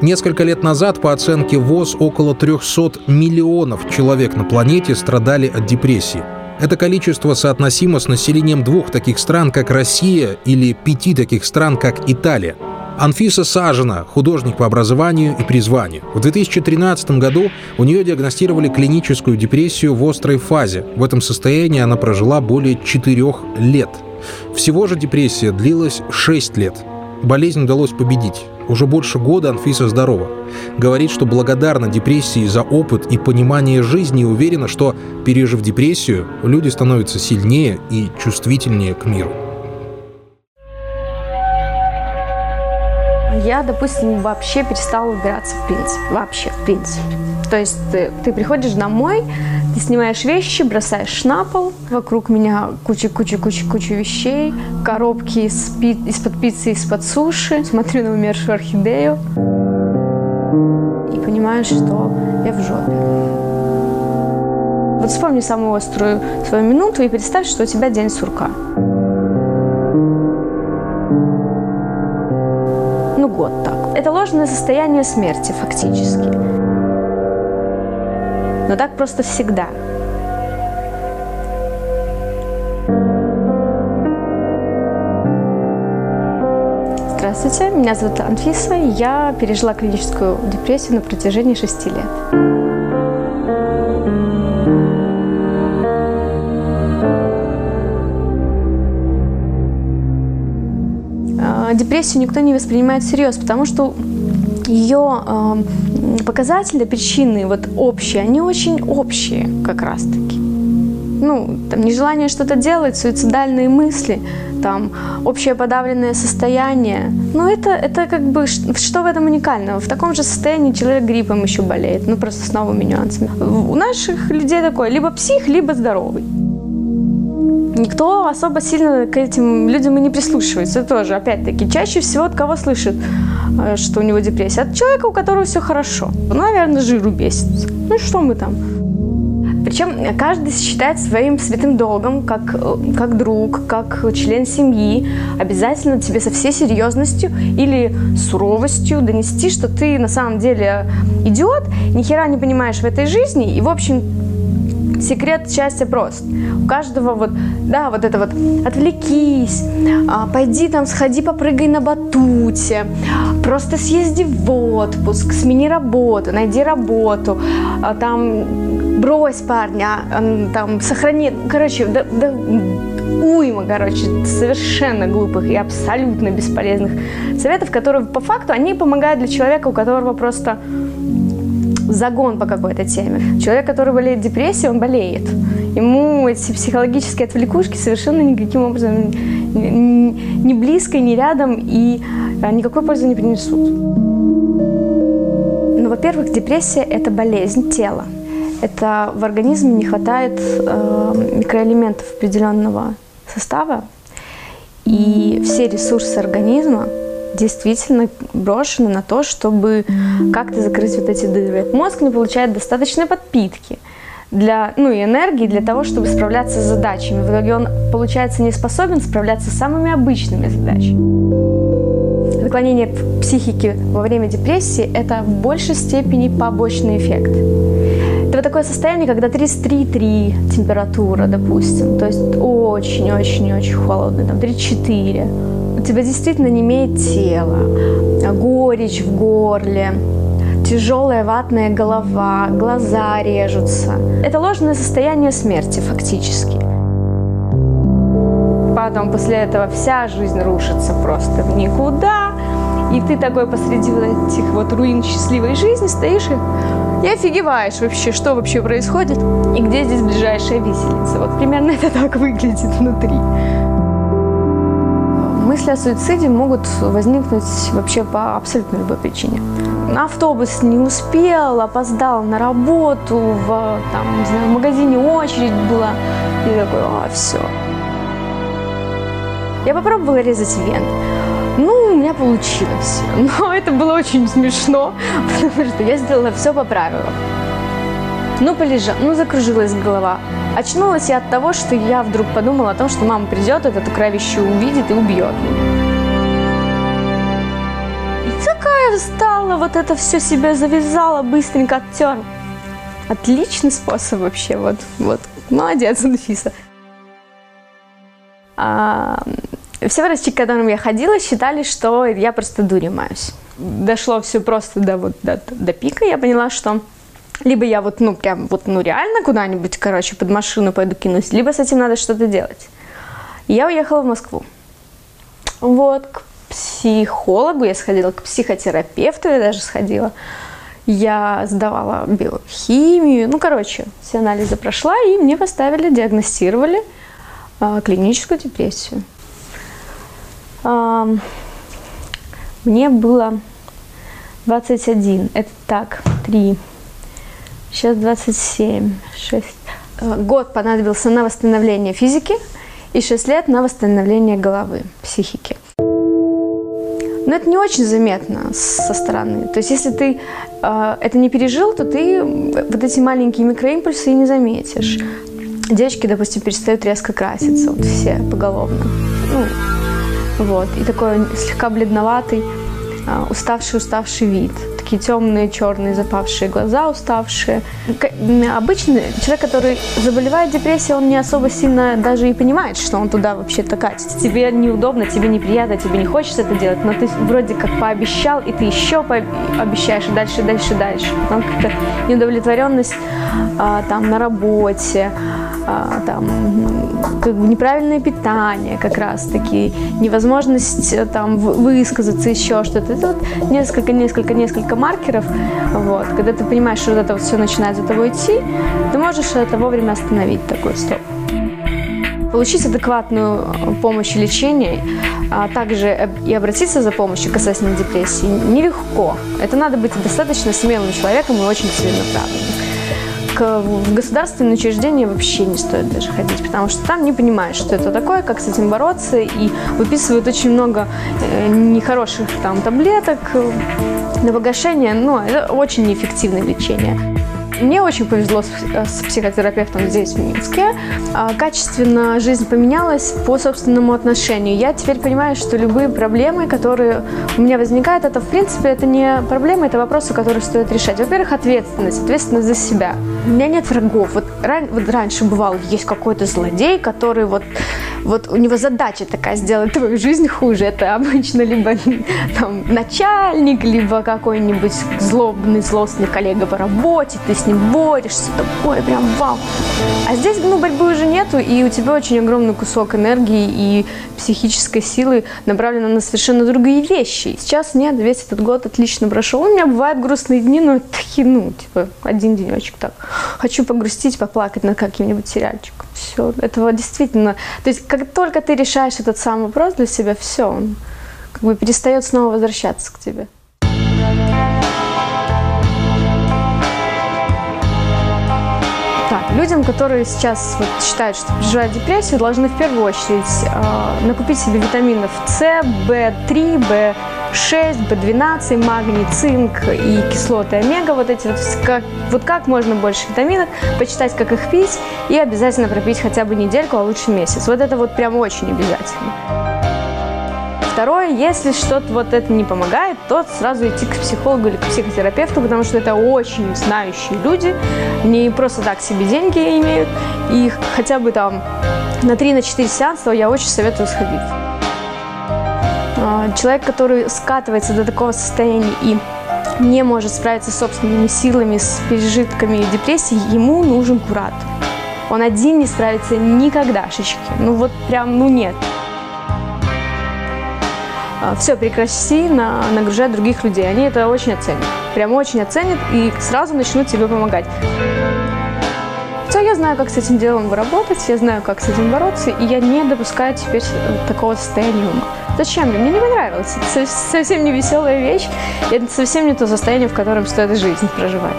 Несколько лет назад, по оценке ВОЗ, около 300 миллионов человек на планете страдали от депрессии. Это количество соотносимо с населением двух таких стран, как Россия, или пяти таких стран, как Италия. Анфиса Сажина, художник по образованию и призванию. В 2013 году у нее диагностировали клиническую депрессию в острой фазе. В этом состоянии она прожила более четырех лет. Всего же депрессия длилась 6 лет. Болезнь удалось победить. Уже больше года Анфиса здорова. Говорит, что благодарна депрессии за опыт и понимание жизни и уверена, что, пережив депрессию, люди становятся сильнее и чувствительнее к миру. Я, допустим, вообще перестала убираться в принципе. Вообще, в принципе. То есть ты, ты приходишь домой, ты снимаешь вещи, бросаешь на пол. Вокруг меня куча-куча-куча-куча вещей. Коробки из из-под пиццы, из-под суши. Смотрю на умершую орхидею. И понимаю, что я в жопе. Вот вспомни самую острую свою минуту и представь, что у тебя день сурка. Год так. Это ложное состояние смерти, фактически. Но так просто всегда. Здравствуйте, меня зовут Анфиса. Я пережила клиническую депрессию на протяжении шести лет. Депрессию никто не воспринимает всерьез, потому что ее э, показатели, причины вот общие, они очень общие как раз-таки. Ну, там нежелание что-то делать, суицидальные мысли, там общее подавленное состояние. Ну, это, это как бы, что в этом уникального? В таком же состоянии человек гриппом еще болеет, ну, просто с новыми нюансами. У наших людей такое, либо псих, либо здоровый никто особо сильно к этим людям и не прислушивается. Тоже, опять-таки, чаще всего от кого слышит, э, что у него депрессия? От человека, у которого все хорошо. Ну, наверное, жиру бесится. Ну что мы там? Причем каждый считает своим святым долгом, как, э, как друг, как член семьи, обязательно тебе со всей серьезностью или суровостью донести, что ты на самом деле идиот, ни хера не понимаешь в этой жизни, и, в общем, секрет счастья прост. У каждого вот, да, вот это вот, отвлекись, а, пойди там, сходи, попрыгай на батуте, просто съезди в отпуск, смени работу, найди работу, а, там, брось парня, а, там, сохрани, короче, да, да, уйма, короче, совершенно глупых и абсолютно бесполезных советов, которые по факту, они помогают для человека, у которого просто загон по какой-то теме. Человек, который болеет депрессией, он болеет. Ему эти психологические отвлекушки совершенно никаким образом не близко, не рядом и а, никакой пользы не принесут. Ну, во-первых, депрессия – это болезнь тела. Это в организме не хватает э, микроэлементов определенного состава, и все ресурсы организма действительно брошены на то, чтобы как-то закрыть вот эти дыры. Мозг не получает достаточной подпитки для, ну, и энергии для того, чтобы справляться с задачами. В итоге он, получается, не способен справляться с самыми обычными задачами. Наклонение психики во время депрессии – это в большей степени побочный эффект. Это вот такое состояние, когда 33,3 температура, допустим, то есть очень-очень-очень холодно, там 34 у тебя действительно не имеет тела, горечь в горле, тяжелая ватная голова, глаза режутся. Это ложное состояние смерти фактически. Потом после этого вся жизнь рушится просто в никуда. И ты такой посреди вот этих вот руин счастливой жизни стоишь и, и офигеваешь вообще, что вообще происходит и где здесь ближайшая виселица. Вот примерно это так выглядит внутри. Мысли о суициде могут возникнуть вообще по абсолютно любой причине. Автобус не успел, опоздал на работу, в, там, не знаю, в магазине очередь была. И такой, а, все. Я попробовала резать вен. Ну, у меня получилось. Но это было очень смешно, потому что я сделала все по правилам. Ну, полежал, ну, закружилась голова. Очнулась я от того, что я вдруг подумала о том, что мама придет, эту кровищу увидит и убьет меня. И такая встала, вот это все себе завязала, быстренько оттер. Отличный способ вообще, вот, вот. Молодец, Анфиса. А, все врачи, к которым я ходила, считали, что я просто дурью маюсь. Дошло все просто до, вот, до, до пика, я поняла, что либо я вот, ну, прям вот, ну, реально куда-нибудь, короче, под машину пойду кинусь, либо с этим надо что-то делать. я уехала в Москву. Вот, к психологу я сходила, к психотерапевту я даже сходила. Я сдавала биохимию, ну, короче, все анализы прошла, и мне поставили, диагностировали э, клиническую депрессию. Э, мне было 21, это так, 3, сейчас 27, 6. Год понадобился на восстановление физики и 6 лет на восстановление головы, психики. Но это не очень заметно со стороны. То есть если ты э, это не пережил, то ты вот эти маленькие микроимпульсы и не заметишь. Девочки, допустим, перестают резко краситься, вот все поголовно. Ну, вот. И такой слегка бледноватый, э, уставший-уставший вид такие темные, черные, запавшие глаза, уставшие. Обычно человек, который заболевает депрессией, он не особо сильно даже и понимает, что он туда вообще-то катится. Тебе неудобно, тебе неприятно, тебе не хочется это делать, но ты вроде как пообещал, и ты еще обещаешь, и дальше, дальше, дальше. Потом как-то неудовлетворенность а, там на работе, а, там как бы неправильное питание как раз-таки, невозможность э, там высказаться, еще что-то. Это вот несколько, несколько, несколько маркеров. Вот. Когда ты понимаешь, что вот это вот все начинает за тобой идти, ты можешь это вовремя остановить, такой стоп. Получить адекватную э, помощь и лечение, а также и обратиться за помощью касательно депрессии нелегко. Это надо быть достаточно смелым человеком и очень целенаправленным в государственные учреждения вообще не стоит даже ходить, потому что там не понимают, что это такое, как с этим бороться, и выписывают очень много э, нехороших там таблеток на погашение, но это очень неэффективное лечение. Мне очень повезло с, с психотерапевтом здесь, в Минске. А, качественно жизнь поменялась по собственному отношению. Я теперь понимаю, что любые проблемы, которые у меня возникают, это, в принципе, это не проблемы, это вопросы, которые стоит решать. Во-первых, ответственность, ответственность за себя. У меня нет врагов. Вот, ран, вот раньше бывал, есть какой-то злодей, который вот вот у него задача такая сделать твою жизнь хуже. Это обычно либо там, начальник, либо какой-нибудь злобный, злостный коллега по работе, ты с ним борешься, такое прям вау. А здесь ну, борьбы уже нету, и у тебя очень огромный кусок энергии и психической силы направлено на совершенно другие вещи. Сейчас нет, весь этот год отлично прошел. У меня бывают грустные дни, но такие, ну, типа, один денечек так. Хочу погрустить, поплакать на каким-нибудь сериальчиком. Все, этого действительно... То есть, как только ты решаешь этот самый вопрос для себя, все, он как бы перестает снова возвращаться к тебе. Людям, которые сейчас вот, считают, что переживают депрессию, должны в первую очередь э, накупить себе витаминов С, В3, В6, В12, магний, цинк и кислоты омега. Вот эти вот как, вот как можно больше витаминов, почитать, как их пить и обязательно пропить хотя бы недельку, а лучше месяц. Вот это вот прям очень обязательно. Второе, если что-то вот это не помогает, то сразу идти к психологу или к психотерапевту, потому что это очень знающие люди, не просто так себе деньги имеют, и хотя бы там на 3-4 сеанса я очень советую сходить. А, человек, который скатывается до такого состояния и не может справиться с собственными силами, с пережитками депрессии, ему нужен куратор. Он один не справится никогда, шишки. Ну вот прям, ну нет. А, все, прекрати на, нагружать других людей. Они это очень оценят. Прям очень оценят и сразу начнут тебе помогать. Все, я знаю, как с этим делом работать, я знаю, как с этим бороться, и я не допускаю теперь такого состояния. Зачем мне? Мне не понравилось. Это совсем не веселая вещь, это совсем не то состояние, в котором стоит жизнь проживать.